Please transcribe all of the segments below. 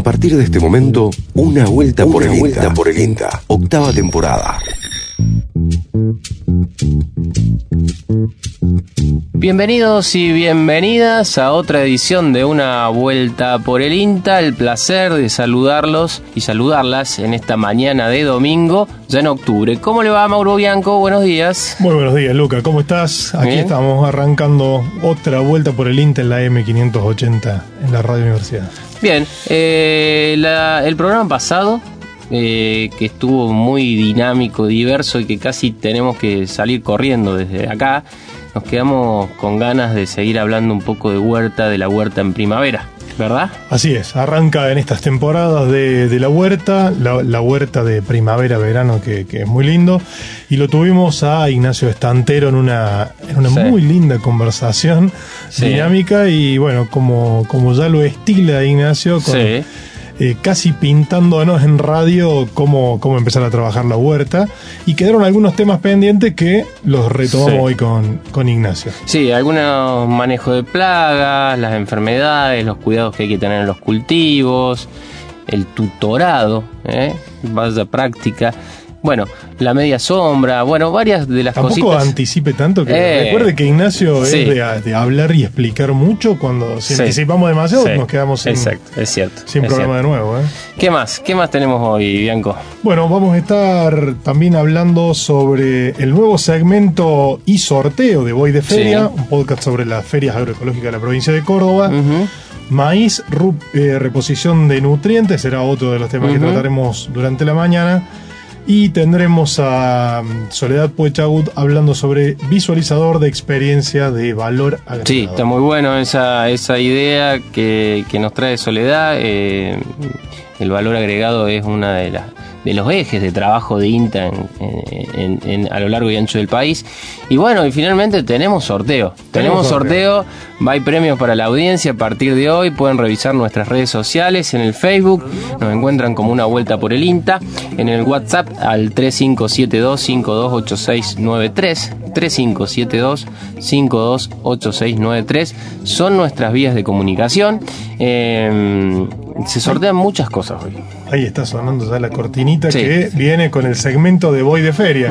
A partir de este momento, una vuelta por el vuelta por el INTA. Octava temporada. Bienvenidos y bienvenidas a otra edición de Una Vuelta por el INTA. El placer de saludarlos y saludarlas en esta mañana de domingo, ya en octubre. ¿Cómo le va, Mauro Bianco? Buenos días. Muy buenos días, Luca. ¿Cómo estás? Aquí Bien. estamos arrancando otra vuelta por el INTA en la M580 en la Radio Universidad. Bien, eh, la- el programa pasado, eh, que estuvo muy dinámico, diverso y que casi tenemos que salir corriendo desde acá, nos quedamos con ganas de seguir hablando un poco de huerta, de la huerta en primavera, ¿verdad? Así es, arranca en estas temporadas de, de la huerta, la, la huerta de primavera-verano que, que es muy lindo. Y lo tuvimos a Ignacio Estantero en una, en una Sí. muy linda conversación Sí. dinámica y bueno, como, como ya lo estila Ignacio, con, Sí. Eh, casi pintándonos en radio cómo, cómo empezar a trabajar la huerta. Y quedaron algunos temas pendientes que los retomamos Sí. hoy con, con Ignacio. Sí, algunos manejos de plagas, las enfermedades, los cuidados que hay que tener en los cultivos, el tutorado, ¿eh? vaya práctica. Bueno, la media sombra, bueno, varias de las Tampoco cositas. anticipe tanto que Eh, recuerde que Ignacio sí. es de, de hablar y explicar mucho. Cuando si Sí. anticipamos demasiado, Sí, nos quedamos sin, Exacto, es cierto. sin es programa cierto. de nuevo. ¿eh? ¿Qué más? ¿Qué más tenemos hoy, Bianco? Bueno, vamos a estar también hablando sobre el nuevo segmento y sorteo de Voy de Feria, un podcast sobre las ferias agroecológicas de la provincia de Córdoba. Maíz, eh, reposición de nutrientes, será otro de los temas que trataremos durante la mañana. Y tendremos a mm, Soledad Puechagut hablando sobre visualizador de experiencia de valor agregado. Sí, está muy bueno esa, esa idea que, que nos trae Soledad. eh, el valor agregado es una de las de los ejes de trabajo de INTA en- en- en- a lo largo y ancho del país. Y bueno, y finalmente tenemos sorteo. Tenemos, Tenemos sorteo, va hay premios para la audiencia a partir de hoy. Pueden revisar nuestras redes sociales en el Facebook. Nos encuentran como una vuelta por el INTA. En el WhatsApp al 3572-528693. 3572-528693 son nuestras vías de comunicación. Eh, se sortean muchas cosas hoy. Ahí está sonando ya la cortinita Sí. que viene con el segmento de Voy de Feria.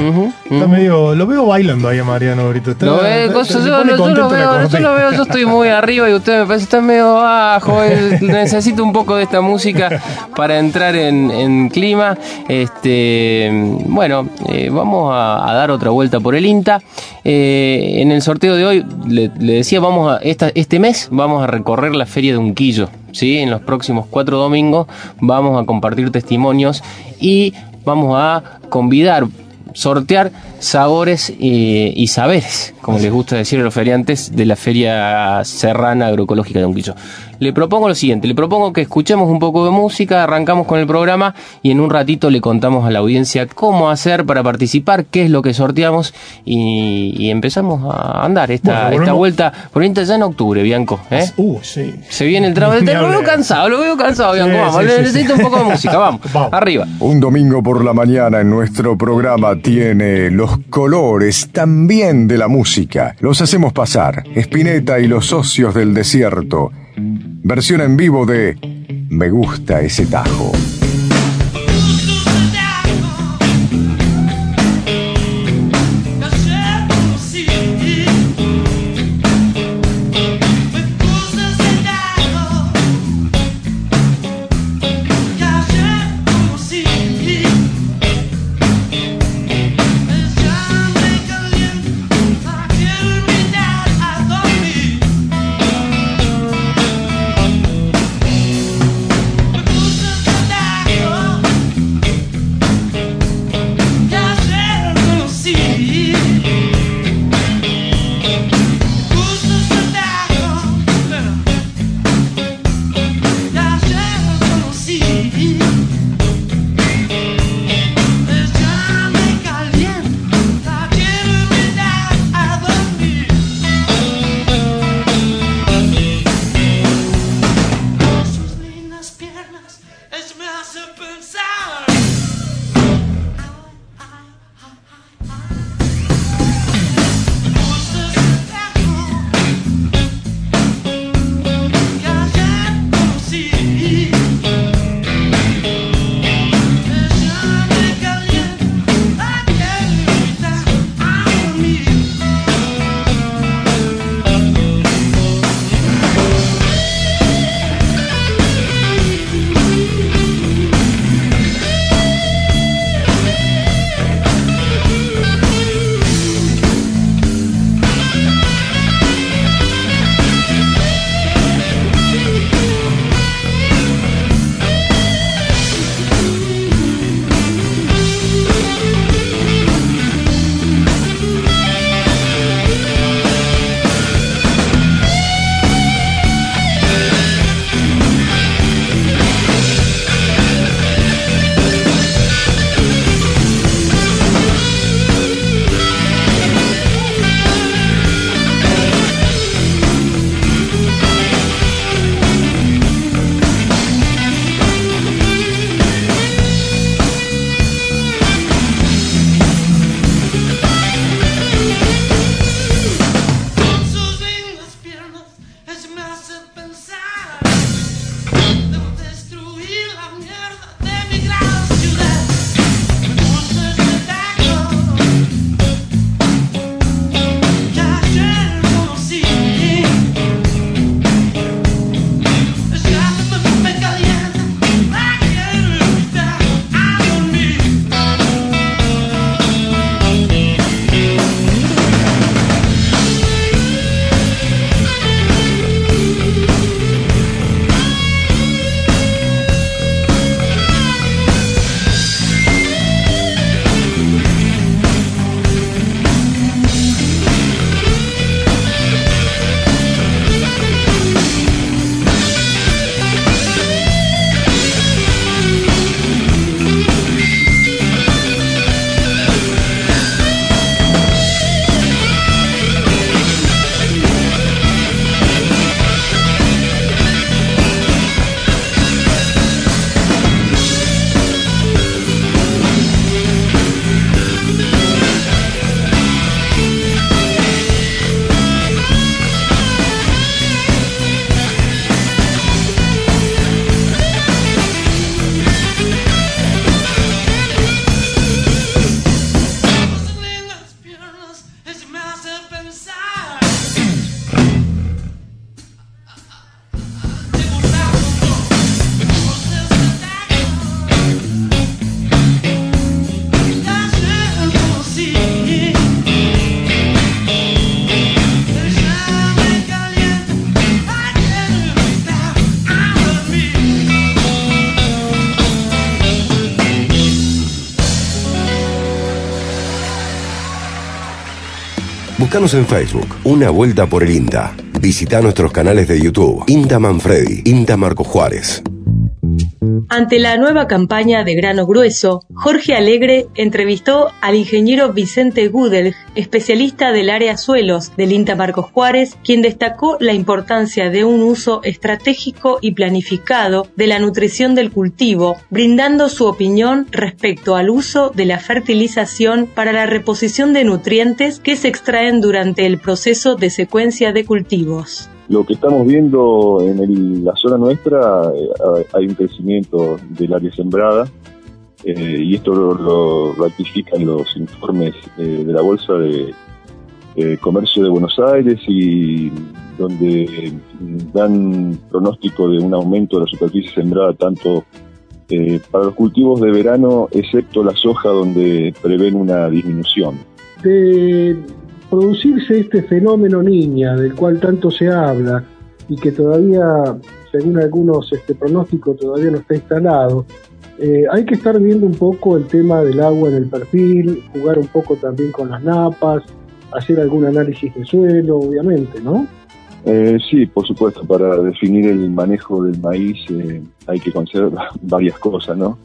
Está medio, lo veo bailando ahí a Mariano ahorita. Está- Lo ve- está- cosas- se yo, lo veo, yo lo veo, yo estoy muy arriba y usted me parece que está medio bajo. necesito un poco de esta música para entrar en, en clima. Este, bueno, eh, vamos a, a dar otra vuelta por el INTA. Eh, en el sorteo de hoy, le, le decía, vamos a esta, este mes vamos a recorrer la feria de Unquillo. ¿Sí? En los próximos cuatro domingos vamos a compartir testimonios y vamos a convidar sortear sabores eh, y saberes, como les gusta decir a los feriantes de la Feria Serrana Agroecológica de Unquillo. Le propongo lo siguiente, le propongo que escuchemos un poco de música, arrancamos con el programa y en un ratito le contamos a la audiencia cómo hacer para participar, qué es lo que sorteamos y, y empezamos a andar esta, Bueno, esta vuelta por INTA ya en octubre, Bianco. ¿eh? Uh, sí. Se viene el trabajo. Ni Lo veo cansado, lo veo cansado, Bianco. Sí, vamos, sí, sí, necesito sí. un poco de música, vamos. Vamos. Arriba. Un domingo por la mañana en nuestro programa tiene los colores también de la música. Los hacemos pasar. Spinetta y los socios del desierto. Versión en vivo de Me gusta ese tajo. Búscanos en Facebook, Una Vuelta por el INTA. Visita nuestros canales de YouTube, INTA Manfredi, INTA Marco Juárez. Ante la nueva campaña de grano grueso, Jorge Alegre entrevistó al ingeniero Vicente Gudel, especialista del área suelos del INTA Marcos Juárez, quien destacó la importancia de un uso estratégico y planificado de la nutrición del cultivo, brindando su opinión respecto al uso de la fertilización para la reposición de nutrientes que se extraen durante el proceso de secuencia de cultivos. Lo que estamos viendo en el- la zona nuestra, eh, hay un crecimiento del área sembrada eh, y esto lo, lo ratifican los informes eh, de la Bolsa de, Comercio de Buenos Aires y donde dan pronóstico de un aumento de la superficie sembrada tanto eh, para los cultivos de verano, excepto la soja donde prevén una disminución. de producirse este fenómeno niña del cual tanto se habla y que todavía, según algunos este, pronósticos, todavía no está instalado, eh, hay que estar viendo un poco el tema del agua en el perfil, jugar un poco también con las napas, hacer algún análisis de suelo, obviamente, ¿no? Eh, sí, por supuesto, para definir el manejo del maíz eh, hay que considerar varias cosas, ¿no?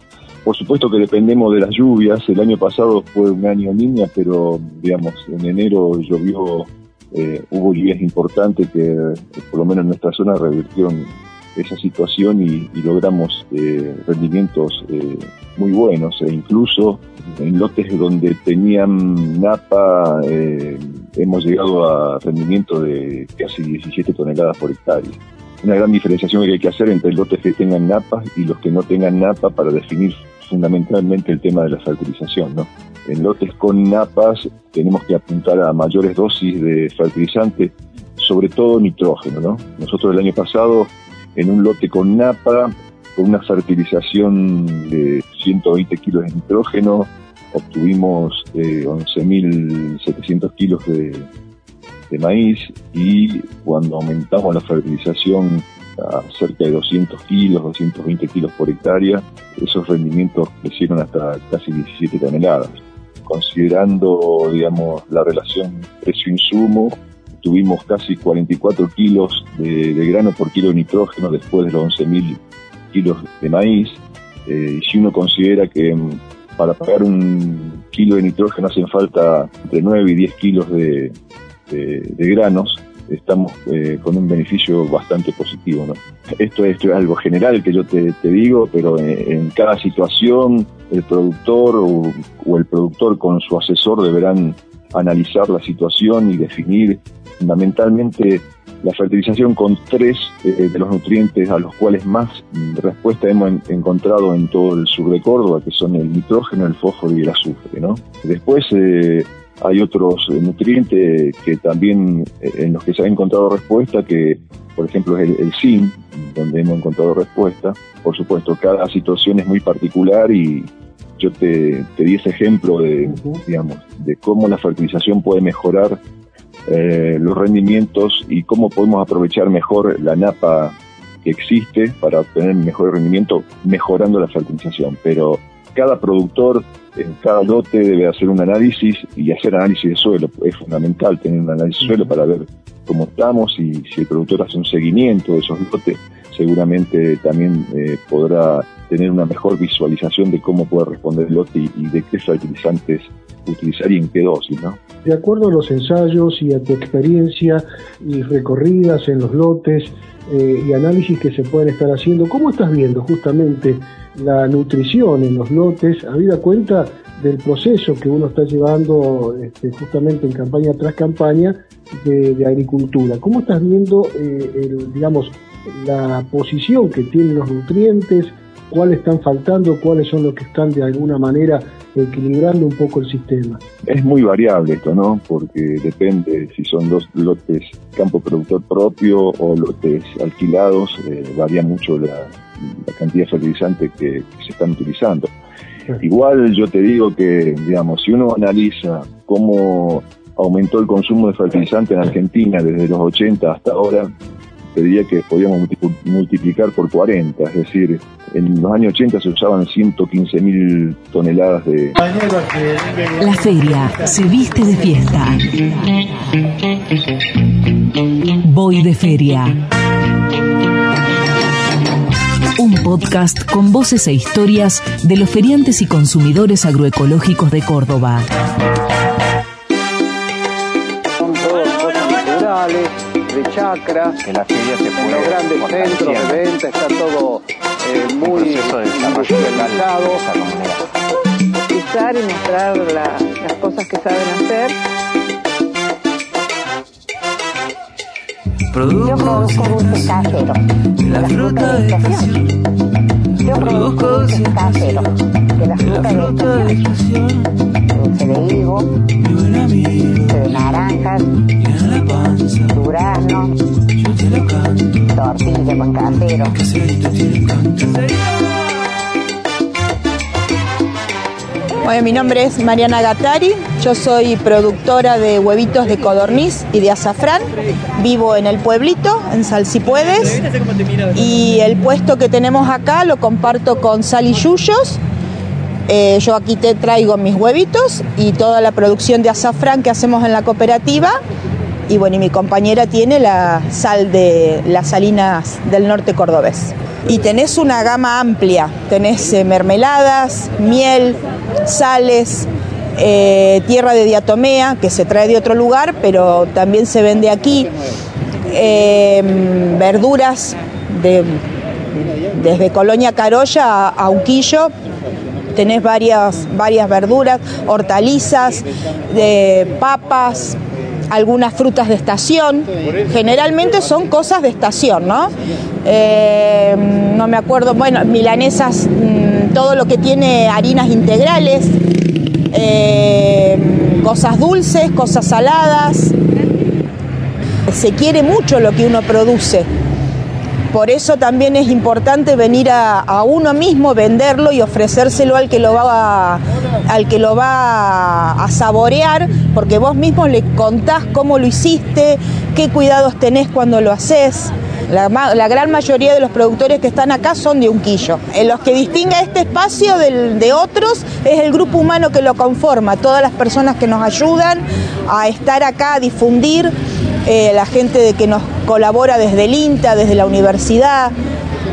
Por supuesto que dependemos de las lluvias. El año pasado fue un año niña, pero digamos, en enero llovió, eh, hubo lluvias importantes que por lo menos en nuestra zona revirtieron esa situación y, y logramos eh, rendimientos eh, muy buenos e incluso en lotes donde tenían napa eh, hemos llegado a rendimiento de casi 17 toneladas por hectárea. Una gran diferenciación que hay que hacer entre lotes que tengan napas y los que no tengan napa para definir fundamentalmente el tema de la fertilización. ¿no? En lotes con napas tenemos que apuntar a mayores dosis de fertilizante, sobre todo nitrógeno. ¿no? Nosotros el año pasado en un lote con napa, con una fertilización de 120 kilos de nitrógeno, obtuvimos eh, 11.700 kilos de, de maíz y cuando aumentamos la fertilización a cerca de 200 kilos, 220 kilos por hectárea, esos rendimientos crecieron hasta casi 17 toneladas. Considerando, digamos, la relación precio-insumo, tuvimos casi 44 kilos de, grano por kilo de nitrógeno después de los 11.000 kilos de maíz. Eh, y si uno considera que mm, para pagar un kilo de nitrógeno hacen falta entre 9 y 10 kilos de granos, estamos eh, con un beneficio bastante positivo. ¿no? Esto, esto es algo general que yo te, te digo, pero en, en cada situación el productor o, o el productor con su asesor deberán analizar la situación y definir fundamentalmente la fertilización con tres eh, de los nutrientes a los cuales más respuesta hemos en- encontrado en todo el sur de Córdoba, que son el nitrógeno, el fósforo y el azufre. ¿no? Después eh, hay otros eh, nutrientes que también eh, en los que se ha encontrado respuesta, que por ejemplo es el, el zinc, donde hemos encontrado respuesta. Por supuesto, cada situación es muy particular y yo te, te di ese ejemplo de, digamos, de cómo la fertilización puede mejorar eh, los rendimientos y cómo podemos aprovechar mejor la napa que existe para obtener mejor rendimiento mejorando la fertilización. Pero cada productor en cada lote debe hacer un análisis y hacer análisis de suelo. Es fundamental tener un análisis de suelo para ver cómo estamos y si el productor hace un seguimiento de esos lotes, seguramente también eh, podrá tener una mejor visualización de cómo puede responder el lote y, y de qué fertilizantes utilizar y en qué dosis, ¿no? De acuerdo a los ensayos y a tu experiencia y recorridas en los lotes eh, y análisis que se pueden estar haciendo, ¿cómo estás viendo justamente la nutrición en los lotes, habida cuenta del proceso que uno está llevando este, justamente en campaña tras campaña de, agricultura? ¿Cómo estás viendo, eh, el, digamos, la posición que tienen los nutrientes? ¿Cuáles están faltando? ¿Cuáles son los que están de alguna manera equilibrando un poco el sistema? Es muy variable esto, ¿no? Porque depende si son dos lotes campo productor propio o lotes alquilados, eh, varía mucho la, la cantidad de fertilizantes que, que se están utilizando. Igual yo te digo que, digamos, si uno analiza cómo aumentó el consumo de fertilizante en Argentina desde los 80 hasta ahora, te diría que podíamos multi- multiplicar por 40, es decir, en los años 80 se usaban 115 mil toneladas de, La feria se viste de fiesta. Voy de feria. Un podcast con voces e historias de los feriantes y consumidores agroecológicos de Córdoba. Chacras, que la feria se en puede los grandes fortalecer. centros de venta, está todo eh, muy proceso de desarrollo de utilizar y mostrar la- las cosas que saben hacer. Yo produzco dulces caseros. De la fruta de estación. Yo produzco dulces caseros. De la fruta de estación. Dulce de higo. Dulce de naranjas. Tortilla. Bueno, mi nombre es Mariana Gattari, yo soy productora de huevitos de codorniz y de azafrán, vivo en el pueblito, en Salsipuedes, y el puesto que tenemos acá lo comparto con Sally Yuyos. Eh, yo aquí te traigo mis huevitos y toda la producción de azafrán que hacemos en la cooperativa. Y bueno, y mi compañera tiene la sal de las salinas del norte cordobés. Y tenés una gama amplia, tenés eh, mermeladas, miel, sales, eh, tierra de diatomea, que se trae de otro lugar, pero también se vende aquí, eh, verduras de, desde Colonia Carolla a, a Unquillo, tenés varias, varias verduras, hortalizas, papas, algunas frutas de estación. Generalmente son cosas de estación, ¿no? Eh, no me acuerdo, bueno, milanesas, mm, todo lo que tiene harinas integrales, eh, cosas dulces, cosas saladas. Se quiere mucho lo que uno produce. Por eso también es importante venir a, uno mismo, venderlo y ofrecérselo al que lo va a, al que lo va a, saborear, porque vos mismo le contás cómo lo hiciste, qué cuidados tenés cuando lo haces. La, gran mayoría de los productores que están acá son de Unquillo. En los que distingue este espacio de otros es el grupo humano que lo conforma, todas las personas que nos ayudan a estar acá, a difundir, eh, la gente de que nos colabora desde el INTA, desde la universidad.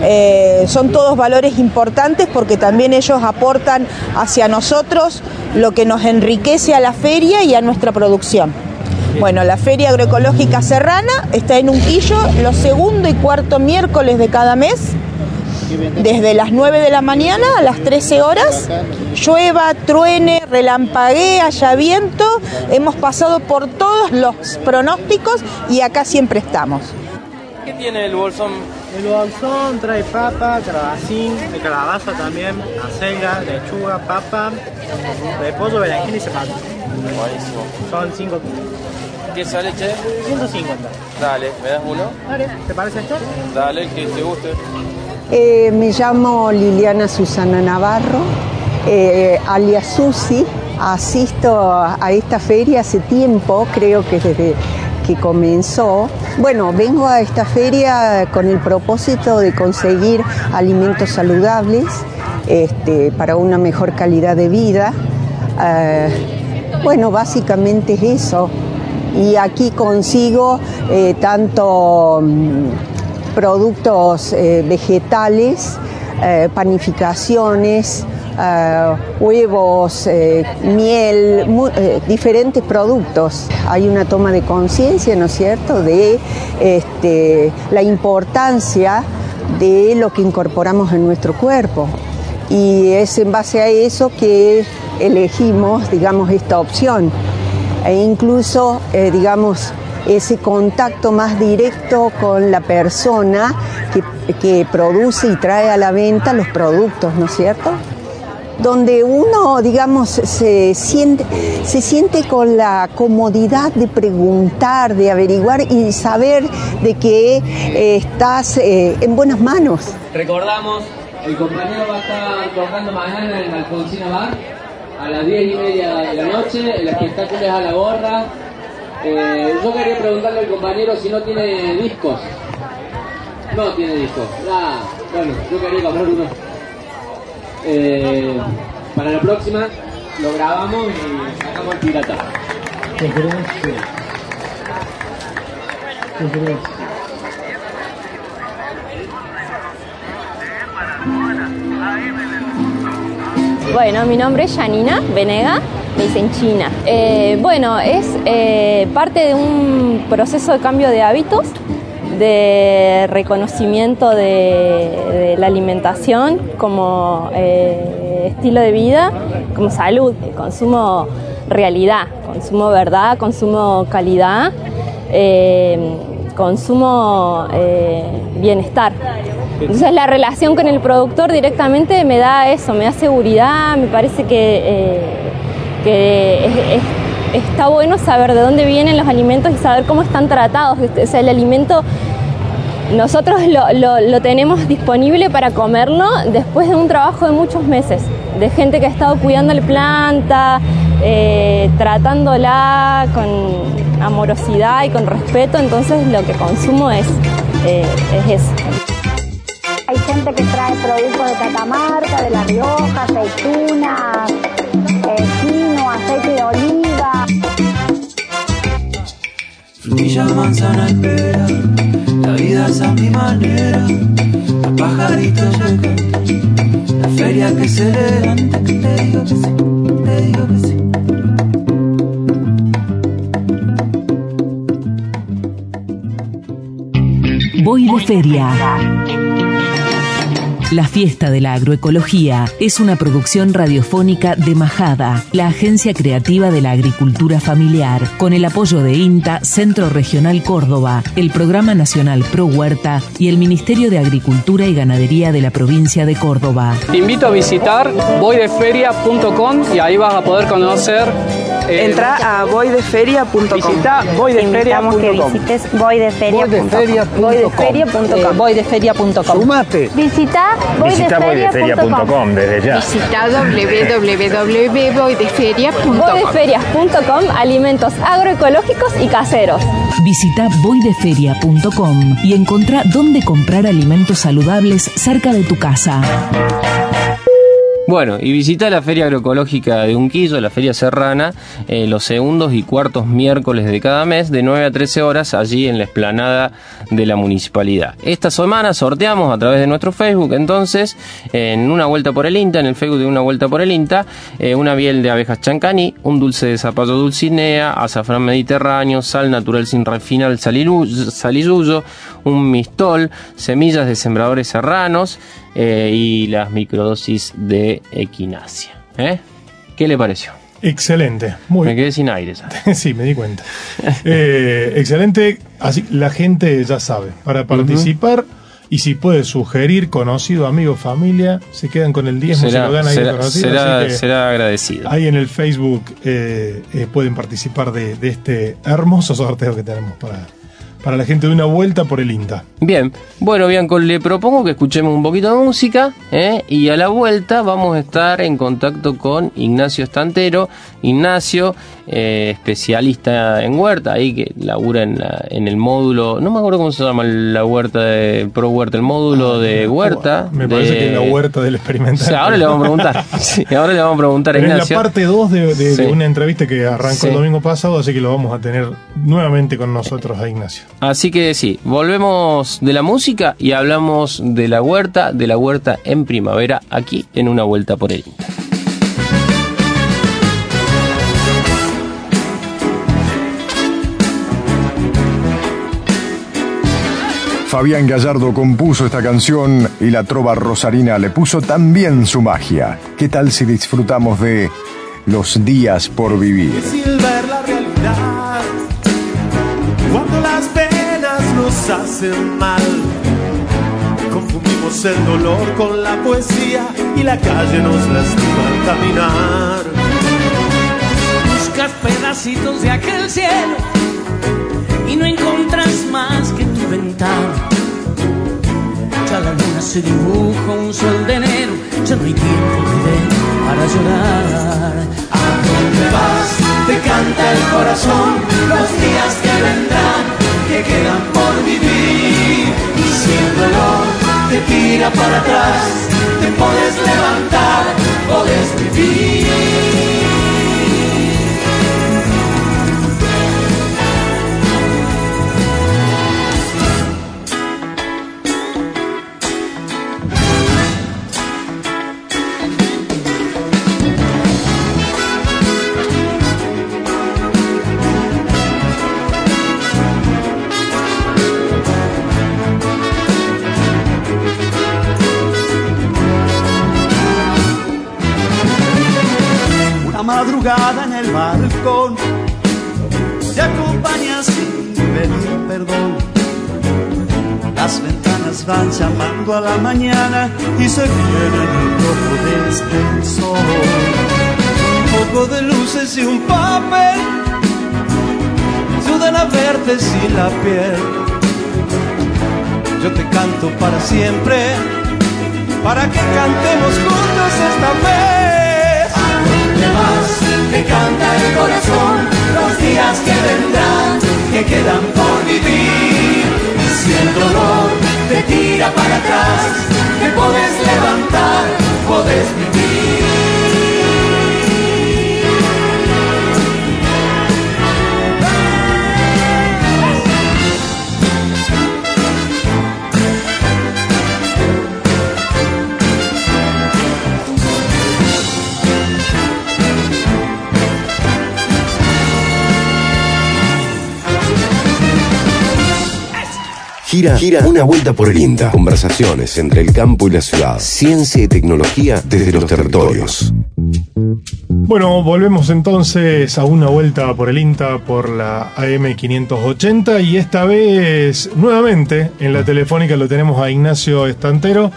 Eh, son todos valores importantes porque también ellos aportan hacia nosotros lo que nos enriquece a la feria y a nuestra producción. Bueno, la Feria Agroecológica Serrana está en Unquillo los segundo y cuarto miércoles de cada mes, desde las 9 de la mañana a las 13 horas. Llueva, truene, relampaguee, haya viento. Hemos pasado por todos los pronósticos y acá siempre estamos. ¿Qué tiene el bolsón? El bolsón trae papa, calabacín, de calabaza también, acelga, lechuga, papa, repollo, berenjena y zapallo. Buenísimo. Son 5 ¿Qué sale, che? 150. Dale, ¿me das uno? Dale, ¿te parece esto? Dale, el que te guste. Eh, me llamo Liliana Susana Navarro, eh, alias Susi. Asisto a esta feria hace tiempo, creo que desde que comenzó. Bueno, vengo a esta feria con el propósito de conseguir alimentos saludables este, para una mejor calidad de vida. Eh, bueno, básicamente es eso. Y aquí consigo tanto mm, productos eh, vegetales, eh, panificaciones, eh, huevos, miel, diferentes productos. Hay una toma de conciencia, ¿no es cierto?, de este, la importancia de lo que incorporamos en nuestro cuerpo. Y es en base a eso que elegimos, digamos, esta opción. E incluso, digamos, ese contacto más directo con la persona que, que produce y trae a la venta los productos, ¿no es cierto? Donde uno, digamos, se siente, se siente con la comodidad de preguntar, de averiguar y saber de que eh, estás eh, en buenas manos. Recordamos, el compañero va a estar tocando mañana en Alfonsina Bar a las 10 y media de la noche, el espectáculo es a la gorra. Eh, yo quería preguntarle al compañero si no tiene discos. No tiene disco. Ah, bueno, yo quería comprar uno. Eh, para la próxima lo grabamos y sacamos el pirata. Qué gracias. Qué gracias. Bueno, mi nombre es Janina Venega, me dicen China. Eh, bueno, es eh, parte de un proceso de cambio de hábitos, de reconocimiento de, la alimentación como eh, estilo de vida, como salud, consumo realidad, consumo verdad, consumo calidad, consumo bienestar. Entonces la relación con el productor directamente me da eso, me da seguridad, me parece que, que es- es- está bueno saber de dónde vienen los alimentos y saber cómo están tratados. O sea, el alimento nosotros lo, lo- lo tenemos disponible para comerlo después de un trabajo de muchos meses, de gente que ha estado cuidando la planta, eh, tratándola con amorosidad y con respeto, entonces lo que consumo es, eh, es eso. Hay gente que trae productos de Catamarca, de La Rioja, aceitunas, Frutilla, manzana y pera, la vida es a mi manera. Los pajaritos ya cantan, la feria que se levanta, que te digo que sí, te digo que sí. Voy de feria. La fiesta de la agroecología es una producción radiofónica de Majada, la agencia creativa de la agricultura familiar, con el apoyo de INTA, Centro Regional Córdoba, el Programa Nacional Pro Huerta y el Ministerio de Agricultura y Ganadería de la provincia de Córdoba. Te invito a visitar voydeferia.com y ahí vas a poder conocer. Eh, Entra a voydeferia.com. Visita Invitamos que voydeferia.com. visites voydeferia.com. Voydeferia.com. Voydeferia.com. Sumate. Visita voydeferia.com desde ya. Visita www.boydeferia.com. Boydeferias.com, alimentos agroecológicos y caseros. Visita voydeferia.com y encontrá dónde comprar alimentos saludables cerca de tu casa. Bueno, y visita la Feria Agroecológica de Unquillo, la Feria Serrana, eh, los segundos y cuartos miércoles de cada mes, de 9 a 13 horas, allí en la explanada de la municipalidad. Esta semana sorteamos a través de nuestro Facebook, entonces, en una vuelta por el INTA, en el Facebook de una vuelta por el INTA, eh, una miel de abejas chancani, un dulce de zapallo dulcinea, azafrán mediterráneo, sal natural sin refinar, salilluyo, un mistol, semillas de sembradores serranos eh, y las microdosis de equinacia. ¿eh? ¿Qué le pareció? Excelente, muy Me quedé sin aire. ¿sabes? sí, me di cuenta. Eh, excelente, así la gente ya sabe. Para participar y si puede sugerir conocido, amigo, familia, se quedan con el 10 se Será, lo gana ahí de será- conocido. será- será agradecido. Ahí en el Facebook eh, eh, pueden participar de, de este hermoso sorteo que tenemos para, para la gente de una vuelta por el INTA. Bien, bueno Bianco, le propongo que escuchemos un poquito de música ¿eh? y a la vuelta vamos a estar en contacto con Ignacio Estantero. Ignacio, eh, especialista en huerta, ahí que labura en, la- en el módulo, no me acuerdo cómo se llama la huerta de Pro Huerta, el módulo de huerta. Ah, Me parece de- que es la huerta del experimental. O sea, ahora le vamos a preguntar. Sí, ahora le vamos a preguntar a Pero es la Ignacio. parte 2 de, de- de Sí. una entrevista que arrancó Sí. el domingo pasado, así que lo vamos a tener nuevamente con nosotros a Ignacio. Así que sí, volvemos de la música y hablamos de la huerta, de la huerta en primavera, aquí en una vuelta por el Fabián Gallardo compuso esta canción y la trova rosarina le puso también su magia. ¿Qué tal si disfrutamos de los días por vivir? ver la realidad cuando las penas nos hacen mal. Confundimos el dolor con la poesía y la calle nos lastima al caminar. Buscas pedacitos de aquel cielo y no encontras más que Ya la luna se dibuja un sol de enero, ya no hay tiempo de para llorar. ¿A dónde vas? Te canta el corazón los días que vendrán, que quedan por vivir. Y si el dolor te tira para atrás, te puedes levantar, puedes vivir. A la mañana y se viene el rojo de este sol. Un poco de luces y un papel sudan a verte sin la piel. Yo te canto para siempre, para que cantemos juntos esta vez. ¿A dónde vas? Te canta el corazón, los días que vendrán, que quedan por vivir. Si el dolor te tira para atrás, te puedes levantar, puedes vivir. Gira, gira una vuelta por el INTA. Conversaciones entre el campo y la ciudad. Ciencia y tecnología desde los territorios. Bueno, volvemos entonces a una vuelta por el INTA por la AM580 y esta vez nuevamente en la telefónica lo tenemos a Ignacio Estantero,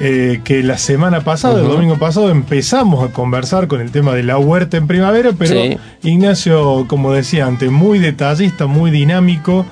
eh, que la semana pasada, el domingo pasado, empezamos a conversar con el tema de la huerta en primavera, pero Sí. Ignacio, como decía antes, muy detallista, muy dinámico.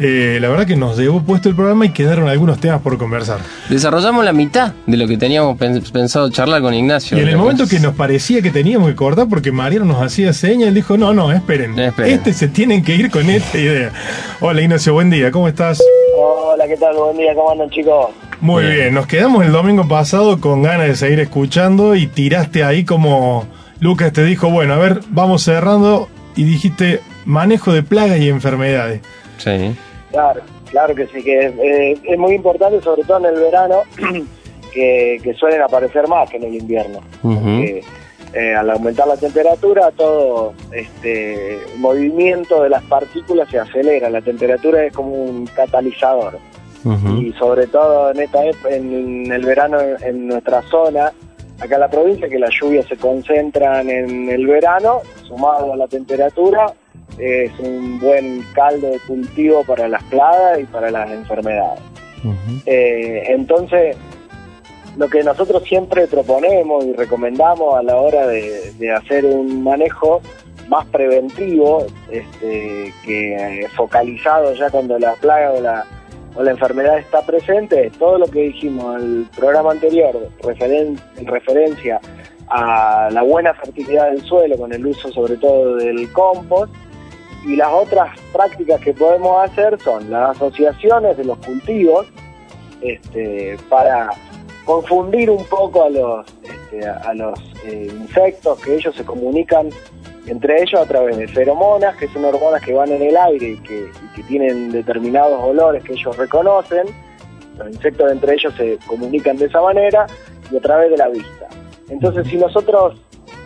Eh, la verdad que nos dejó puesto el programa y quedaron algunos temas por conversar. Desarrollamos la mitad de lo que teníamos pen- pensado charlar con Ignacio. Y en el momento que nos parecía que teníamos que cortar, porque Mariano nos hacía señas, él dijo, no, no, esperen, Esperen. este se tienen que ir con esta idea. Hola Ignacio, buen día, ¿cómo estás? Hola, ¿qué tal? Buen día, ¿cómo andan chicos? Muy bien. nos quedamos el domingo pasado con ganas de seguir escuchando y tiraste ahí como Lucas te dijo, bueno, a ver, vamos cerrando y dijiste manejo de plagas y enfermedades. Sí. Claro, claro que sí, que eh, es muy importante, sobre todo en el verano, que, que suelen aparecer más que en el invierno. que eh, al aumentar la temperatura todo este movimiento de las partículas se acelera, la temperatura es como un catalizador y sobre todo en esta en el verano en nuestra zona, acá en la provincia que las lluvias se concentran en el verano, sumado a la temperatura, es un buen caldo de cultivo para las plagas y para las enfermedades. Eh, entonces, lo que nosotros siempre proponemos y recomendamos a la hora de, de hacer un manejo más preventivo, este, que eh, focalizado ya cuando la plaga o la, o la enfermedad está presente, es todo lo que dijimos en el programa anterior, referen- en referencia a la buena fertilidad del suelo con el uso sobre todo del compost, y las otras prácticas que podemos hacer son las asociaciones de los cultivos este, para confundir un poco a los, este, a los eh, insectos que ellos se comunican entre ellos a través de feromonas, que son hormonas que van en el aire y que, tienen determinados olores que ellos reconocen. Los insectos entre ellos se comunican de esa manera y a través de la vista. Entonces, si nosotros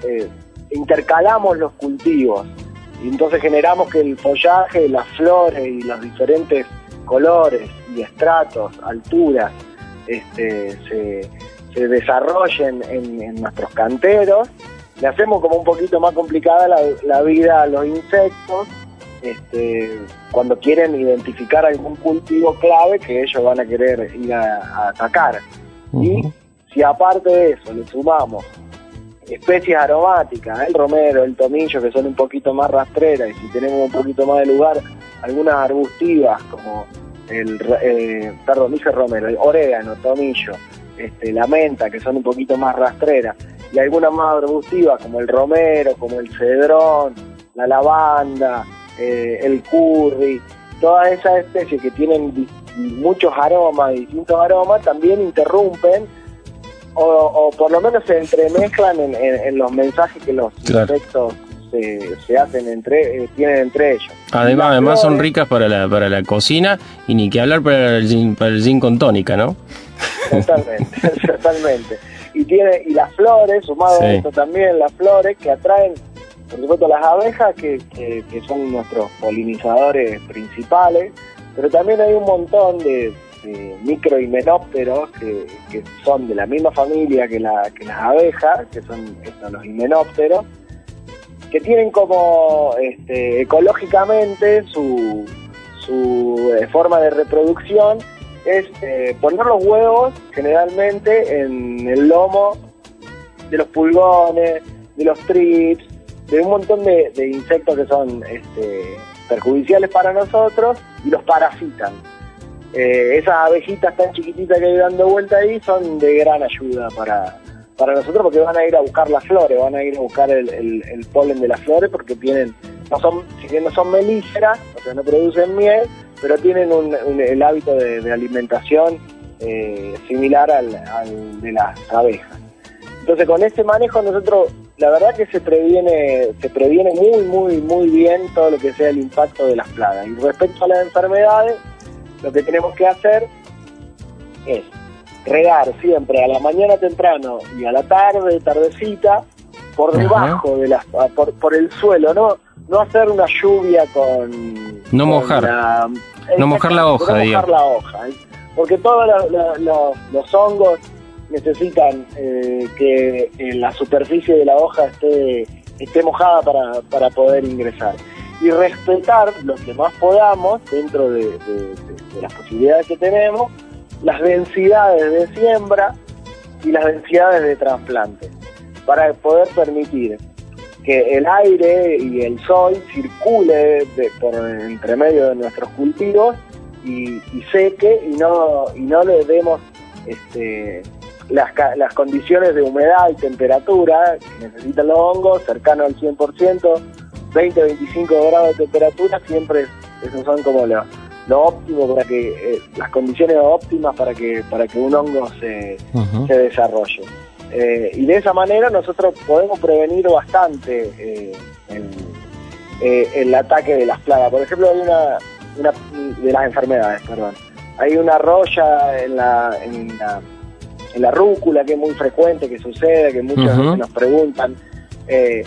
eh, intercalamos los cultivos y entonces generamos que el follaje, las flores y los diferentes colores y estratos, alturas, este, se, desarrollen en, en nuestros canteros, le hacemos como un poquito más complicada la, la vida a los insectos este, cuando quieren identificar algún cultivo clave que ellos van a querer ir a, a atacar. Y si aparte de eso le sumamos especies aromáticas, el romero, el tomillo, que son un poquito más rastreras, y si tenemos un poquito más de lugar, algunas arbustivas como el, eh, perdón, dije romero, el orégano, tomillo, este, la menta, que son un poquito más rastreras, y algunas más arbustivas como el romero, como el cedrón, la lavanda, eh, el curry, todas esas especies que tienen muchos aromas, distintos aromas, también interrumpen o, o por lo menos se entremezclan en, en- en los mensajes que los Claro. insectos se, se hacen entre, eh, tienen entre ellos. Además, además son ricas para la, para la cocina y ni que hablar para el gin, para el gin con tónica, ¿no? Totalmente, totalmente. Y tiene y las flores, sumado a esto también, las flores que atraen, por supuesto, las abejas, que, que, que son nuestros polinizadores principales, pero también hay un montón de, de microhimenópteros que, que son de la misma familia que, la, que las abejas, que son estos, los himenópteros, que tienen como este, ecológicamente su, su eh, forma de reproducción es eh, poner los huevos generalmente en el lomo de los pulgones, de los trips, de un montón de, insectos que son este, perjudiciales para nosotros y los parasitan. Eh, esas abejitas tan chiquititas que hay dando vuelta ahí son de gran ayuda para, para nosotros porque van a ir a buscar las flores, van a ir a buscar el polen de las flores porque tienen, no son, si bien no son melíferas, o sea, no producen miel, pero tienen un, un- el hábito de, de alimentación eh, similar al, al de las abejas. Entonces con este manejo nosotros, la verdad que se previene, se previene muy, muy, muy bien todo lo que sea el impacto de las plagas. Y respecto a las enfermedades, lo que tenemos que hacer es regar siempre a la mañana temprano y a la tarde, tardecita, por Ajá. debajo de las, por, por el suelo, no, no hacer una lluvia con, No con mojar. la- No mojar la hoja, no mojar la hoja, ¿eh? porque todos los, hongos necesitan eh, que eh, la superficie de la hoja esté, esté mojada para, para poder ingresar. Y respetar lo que más podamos dentro de, de- de- de las posibilidades que tenemos, las densidades de siembra y las densidades de trasplante, para poder permitir que el aire y el sol circule de- por entre medio de nuestros cultivos y, y seque y no y no le demos este, las, las condiciones de humedad y temperatura que necesitan los hongos cercano al 100%, 20-25 grados de temperatura, siempre esos son como lo, lo óptimo para que eh, las condiciones óptimas para que para que un hongo se, se desarrolle. Eh, y de esa manera nosotros podemos prevenir bastante eh, el, eh, el ataque de las plagas. Por ejemplo, hay una, una de las enfermedades, perdón. Hay una roya en la, en la, en la rúcula que es muy frecuente, que sucede, que muchas veces nos preguntan. Eh,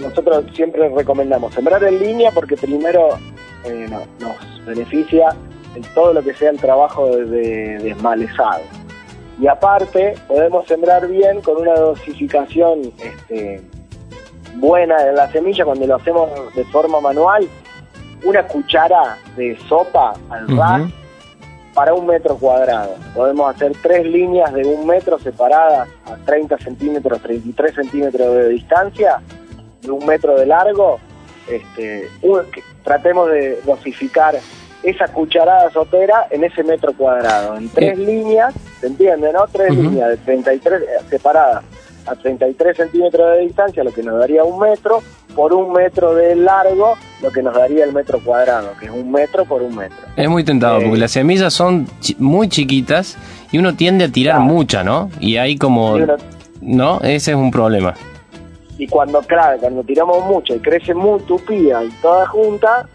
nosotros siempre recomendamos sembrar en línea porque primero eh, no- nos beneficia en todo lo que sea el trabajo de, de desmalezado. Y aparte, podemos sembrar bien con una dosificación este, buena de la semilla cuando lo hacemos de forma manual. Una cuchara de sopa al ras para un metro cuadrado. Podemos hacer tres líneas de un metro separadas a 30 centímetros, 33 centímetros de distancia, de un metro de largo. Este, un- tratemos de dosificar esa cucharada sopera en ese metro cuadrado, en tres líneas, ¿se entiende, no? Tres Ujú. líneas de 33 eh, separadas a 33 centímetros de distancia, lo que nos daría un metro, por un metro de largo, lo que nos daría el metro cuadrado, que es un metro por un metro. Es muy tentado porque las semillas son chi- muy chiquitas y uno tiende a tirar mucha, ¿no? Y ahí como... Y uno- ¿No? Ese es un problema. y cuando claro, cuando tiramos mucho y crece muy tupida y toda junta,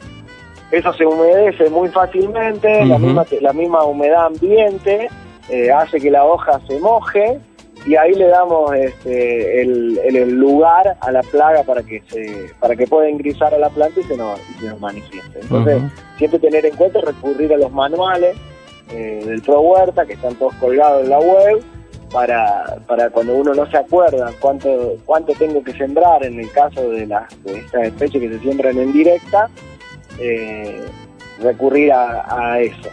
eso se humedece muy fácilmente, la, misma, la misma humedad ambiente eh, hace que la hoja se moje y ahí le damos este, el, el- lugar a la plaga para que se para que pueda ingresar a la planta y se nos, y se nos manifieste. Entonces, siempre tener en cuenta recurrir a los manuales eh, del Pro Huerta, que están todos colgados en la web, para, para cuando uno no se acuerda cuánto cuánto tengo que sembrar en el caso de, las de estas especies que se siembran en directa, eh, recurrir a, a eso.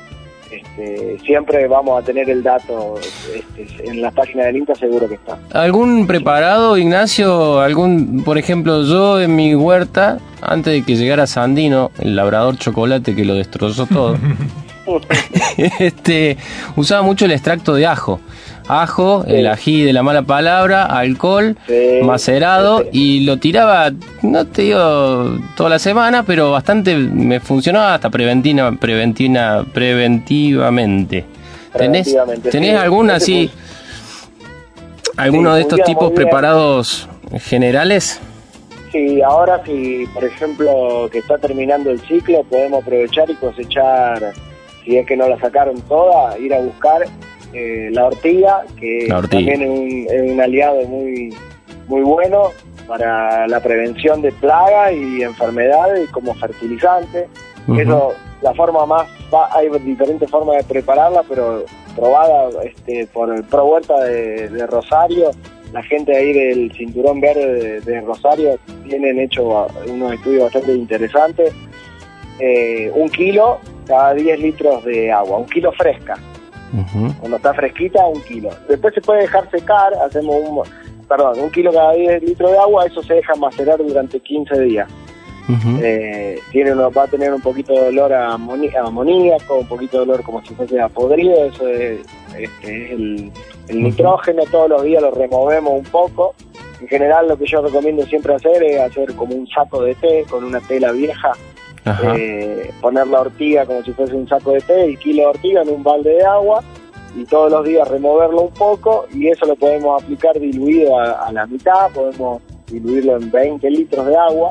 Este, siempre vamos a tener el dato este, en la página del INTA, seguro que está. ¿Algún preparado, Ignacio? ¿Algún, por ejemplo, yo en mi huerta, antes de que llegara Sandino, el labrador chocolate que lo destrozó todo, este, usaba mucho el extracto de ajo. Ajo, el ají de la mala palabra, alcohol, macerado y lo tiraba, no te digo toda la semana, pero bastante me funcionaba hasta preventina, preventina, preventivamente. ¿Tenés, Preventivamente, ¿tenés alguna así, alguno de estos tipos preparados generales? Sí, ahora si, por ejemplo, que está terminando el ciclo, podemos aprovechar y cosechar, si es que no la sacaron toda, ir a buscar eh, la ortiga, que La ortiga. también es un, es un aliado muy, muy bueno para la prevención de plagas y enfermedades como fertilizante. Ujú. Eso, la forma más, va- hay diferentes formas de prepararla, pero probada este, por el Pro Huerta de, de Rosario, la gente ahí del Cinturón Verde de, de Rosario tienen hecho unos estudios bastante interesantes. Eh, un kilo cada 10 litros de agua, un kilo fresca. Cuando está fresquita, un kilo. Después se puede dejar secar, hacemos un, perdón, un kilo cada 10 litros de agua, eso se deja macerar durante 15 días. Eh, tiene uno, va a tener un poquito de olor a, amoni- a amoníaco, un poquito de olor como si fuese a podrido, eso es, este, es el, el nitrógeno, todos los días lo removemos un poco. En general lo que yo recomiendo siempre hacer es hacer como un saco de té con una tela vieja. Eh, poner la ortiga como si fuese un saco de té, el kilo de ortiga en un balde de agua y todos los días removerlo un poco y eso lo podemos aplicar diluido a, a la mitad, podemos diluirlo en 20 litros de agua,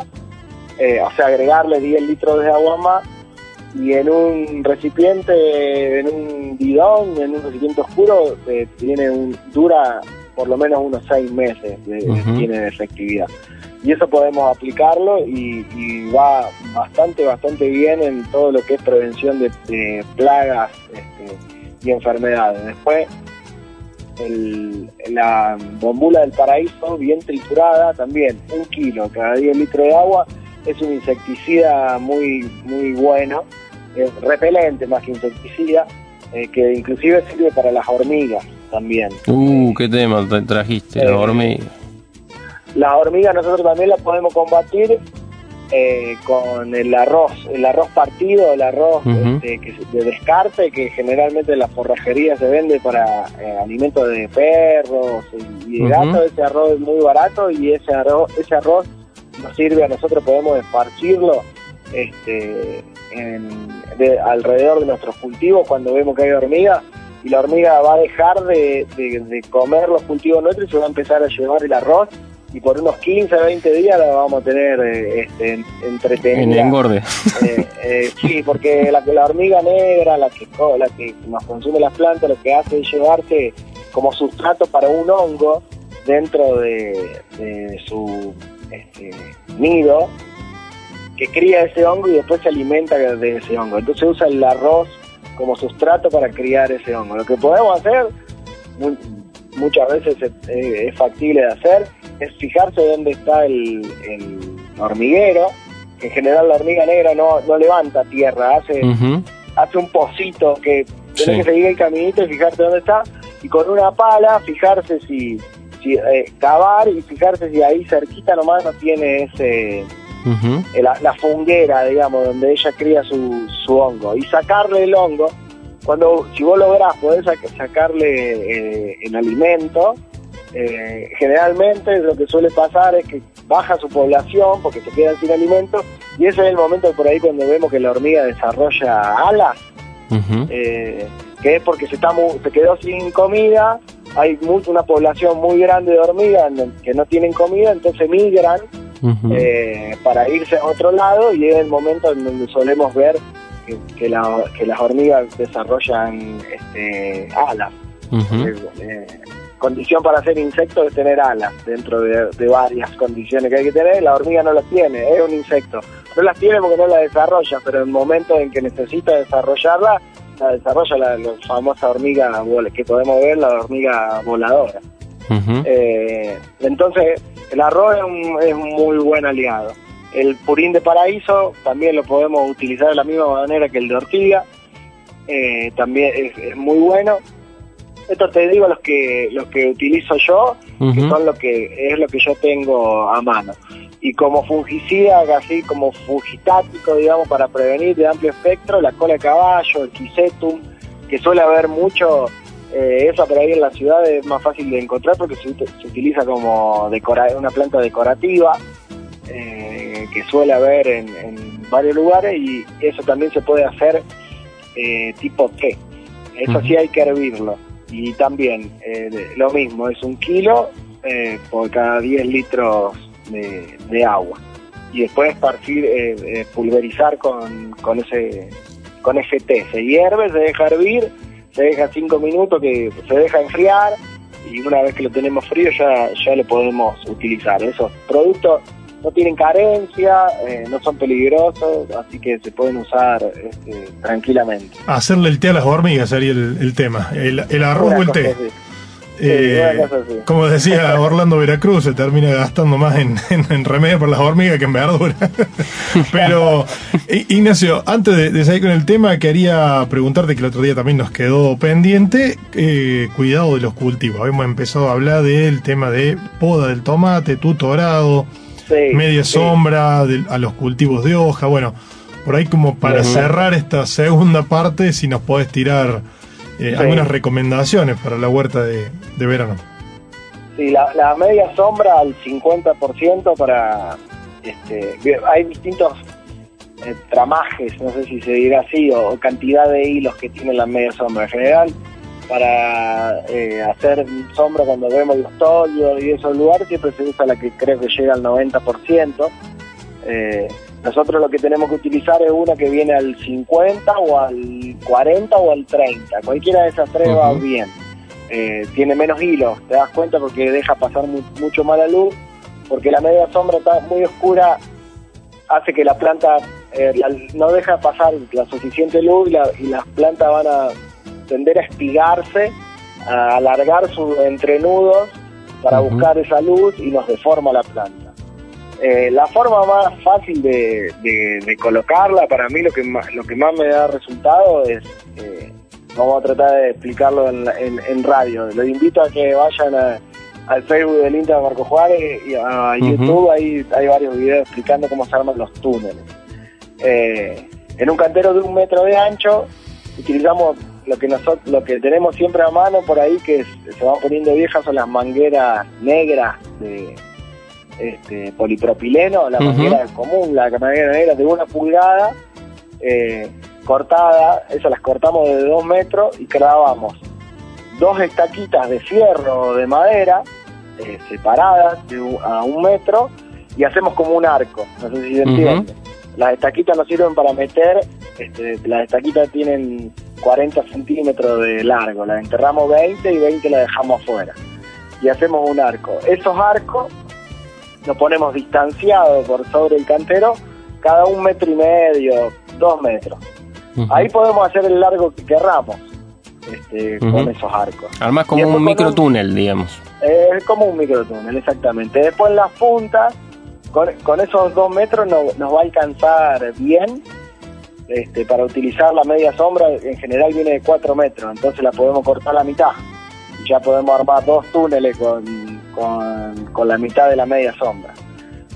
eh, o sea, agregarle 10 litros de agua más y en un recipiente, en un bidón, en un recipiente oscuro, eh, tiene un, dura por lo menos unos 6 meses, de- tiene de efectividad. Y eso podemos aplicarlo y, y va bastante, bastante bien en todo lo que es prevención de, de plagas este, y enfermedades. Después, el- la bombula del paraíso, bien triturada, también un kilo cada 10 litros de agua, es un insecticida muy, muy bueno, es repelente más que insecticida, eh, que inclusive sirve para las hormigas también. Uh, qué tema tra- trajiste, la Eh, hormiga. Las hormigas nosotros también las podemos combatir eh, con el arroz, el arroz partido, el arroz este, que de descarte que generalmente en las forrajerías se vende para eh, alimentos de perros y, de gatos. Ese arroz es muy barato y ese arroz, ese arroz nos sirve a nosotros, podemos esparcirlo este, en- de- alrededor de nuestros cultivos cuando vemos que hay hormigas y la hormiga va a dejar de, de- de comer los cultivos nuestros y se va a empezar a llevar el arroz y por unos 15, 20 días la vamos a tener eh, este, en- entretenida. En engorde. Eh, eh, sí, porque la, la hormiga negra, la que, co- la que nos consume las plantas, lo que hace es llevarse como sustrato para un hongo dentro de, de su este, nido, que cría ese hongo y después se alimenta de ese hongo. Entonces usa el arroz como sustrato para criar ese hongo. Lo que podemos hacer, mu- muchas veces es, es factible de hacer, es fijarse dónde está el, el hormiguero, que en general la hormiga negra no, no levanta tierra, hace, hace un pocito que Sí. tenés que seguir el caminito y fijarte dónde está, y con una pala fijarse si, si eh, cavar y fijarse si ahí cerquita nomás no tiene ese eh, la, la funguera, digamos, donde ella cría su, su hongo, y sacarle el hongo, cuando si vos lográs poder sac- sacarle eh, el alimento, eh, generalmente lo que suele pasar es que baja su población porque se quedan sin alimento, y ese es el momento por ahí cuando vemos que la hormiga desarrolla alas, eh, que es porque se, está mu- se quedó sin comida, hay una población muy grande de hormigas que no tienen comida, entonces migran eh, para irse a otro lado y es el momento en donde solemos ver que, que la- que las hormigas desarrollan este, alas. Condición para ser insecto es tener alas dentro de, de varias condiciones que hay que tener. La hormiga no las tiene, es un insecto. No las tiene porque no las desarrolla, pero en el momento en que necesita desarrollarla, la desarrolla la, la famosa hormiga que podemos ver, la hormiga voladora. Eh, entonces, el arroz es un, es un muy buen aliado. El purín de paraíso también lo podemos utilizar de la misma manera que el de ortiga. Eh, también es, es muy bueno. Esto te digo los que los que utilizo yo, que son lo que es lo que yo tengo a mano. Y como fungicida, así como fungitático, digamos, para prevenir de amplio espectro, la cola de caballo, el quisetum, que suele haber mucho Eh, esa por ahí en la ciudad es más fácil de encontrar porque se, ut- se utiliza como decora una planta decorativa eh, que suele haber en, en varios lugares y eso también se puede hacer eh, tipo té. Eso sí hay que hervirlo. Y también eh, lo mismo, es un kilo eh, por cada 10 litros de, agua. Y después esparcir, eh, eh, pulverizar con, con ese con ese té. Se hierve, se deja hervir, se deja 5 minutos que se deja enfriar y una vez que lo tenemos frío ya, ya lo podemos utilizar. Esos productos no tienen carencia, eh, no son peligrosos, así que se pueden usar este, tranquilamente. Hacerle el té a las hormigas sería el, el tema. El, el arroz o el té. Eh, así. como decía Orlando Veracruz, se termina gastando más en, en, en remedio por las hormigas que en verdura. Pero, Ignacio, antes de, de seguir con el tema, quería preguntarte que el otro día también nos quedó pendiente, eh, cuidado de los cultivos. Habíamos empezado a hablar del tema de poda del tomate, tutorado, Sí, media sí. sombra de- a los cultivos de hoja. Bueno, por ahí como para cerrar esta segunda parte, si nos podés tirar eh, algunas recomendaciones para la huerta de, de verano. Sí, la, la media sombra al 50% para... Este, hay distintos eh, tramajes, no sé si se dirá así, o, o cantidad de hilos que tiene la media sombra. En general, para eh, hacer sombra cuando vemos los tollos y esos lugares, siempre se usa la que creo que llega al 90%. Eh, nosotros lo que tenemos que utilizar es una que viene al 50 o al 40 o al 30. Cualquiera de esas tres va bien. Eh, tiene menos hilos, te das cuenta porque deja pasar mu- mucho más la luz, porque la media sombra está muy oscura, hace que la planta eh, la- no deja pasar la suficiente luz y, la- y las plantas van a tender a espigarse, a alargar sus entrenudos para buscar esa luz y nos deforma la planta. Eh, la forma más fácil de, de- de colocarla, para mí lo que más, lo que más me da resultado es, eh, vamos a tratar de explicarlo en, en- en radio. Los invito a que vayan a- al Facebook del INTA de Marco Juárez y a. YouTube, ahí hay varios videos explicando cómo se arman los túneles. Eh, en un cantero de un metro de ancho utilizamos lo que nosotros lo que tenemos siempre a mano por ahí que es- se van poniendo viejas son las mangueras negras de este, polipropileno la Ujú. manguera común la manguera negra de una pulgada eh, cortada esas las cortamos de dos metros y clavamos dos estaquitas de fierro o de madera eh, separadas de un- a un metro y hacemos como un arco no sé si se entiende las estaquitas nos sirven para meter, este, las estaquitas tienen 40 centímetros de largo, las enterramos 20 y 20 las dejamos afuera. Y hacemos un arco. Esos arcos los ponemos distanciados por sobre el cantero, cada un metro y medio, dos metros. Ahí podemos hacer el largo que querramos este, con esos arcos. Armás Y como un micro túnel, digamos. Es como un microtúnel, exactamente. Después las puntas, con, con esos dos metros no- nos va a alcanzar bien este, para utilizar la media sombra. En general viene de cuatro metros, entonces la podemos cortar a la mitad. Ya podemos armar dos túneles con, con, con la mitad de la media sombra.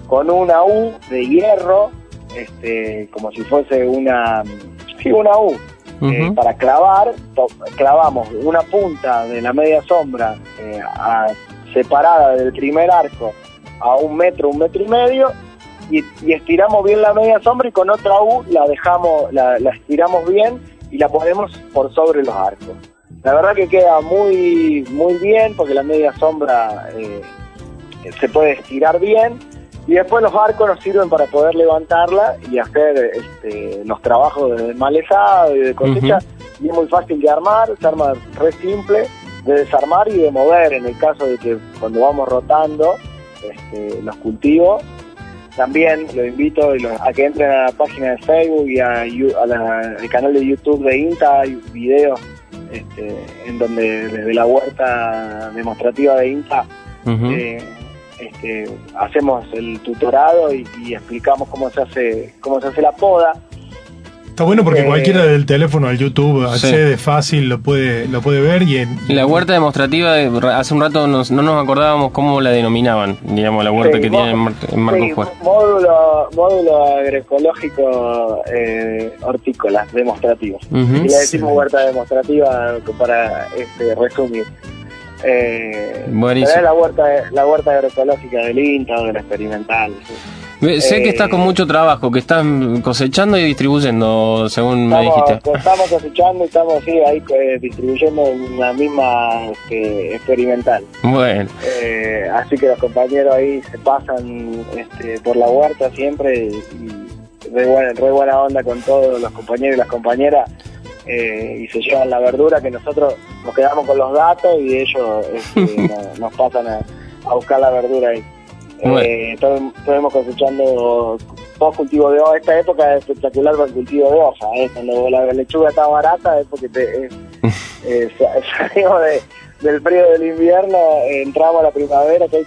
Con una U de hierro, este, como si fuese una, sí, una U, eh, para clavar, clavamos una punta de la media sombra eh, a- separada del primer arco a un metro, un metro y medio, y, y estiramos bien la media sombra y con otra U la dejamos, la, la estiramos bien y la ponemos por sobre los arcos. La verdad que queda muy, muy bien porque la media sombra eh, se puede estirar bien y después los arcos nos sirven para poder levantarla y hacer este, los trabajos de malezado y de cosecha y es muy fácil de armar, se arma re simple de desarmar y de mover en el caso de que cuando vamos rotando este, los cultivos también los invito a que entren a la página de Facebook y a Yu- a la- al canal de YouTube de INTA hay videos este, en donde desde la huerta demostrativa de INTA eh, este, hacemos el tutorado y, y explicamos cómo se hace cómo se hace la poda. Está bueno porque Eh, cualquiera del teléfono al YouTube accede fácil, lo puede, lo puede ver y en, La huerta demostrativa, de- hace un rato nos- no nos acordábamos cómo la denominaban, digamos, la huerta Sí, que tiene en, Mar- en Marcos Sí, Juárez. módulo, módulo agroecológico eh, hortícola demostrativo. Ujú. Y le decimos huerta demostrativa para este, resumir. Eh, Buenísimo. pero es la huerta, la huerta agroecológica del INTA o de la experimental. Sé Eh, que estás con mucho trabajo, que estás cosechando y distribuyendo, según me dijiste. estamos cosechando y estamos sí, ahí eh, distribuyendo una misma este, experimental. Bueno, Eh, así que los compañeros ahí se pasan este, por la huerta siempre y, y re, buena, re buena onda con todos los compañeros y las compañeras eh, y se llevan la verdura que nosotros nos quedamos con los datos y ellos este, nos, nos pasan a, a buscar la verdura ahí. Eh, estamos estuvimos cosechando todo cultivo de hoja. Esta época es espectacular para el cultivo de hoja. ¿eh? Cuando la lechuga está barata es porque te, eh, sa- salimos de, del frío del invierno, entramos a la primavera, que hay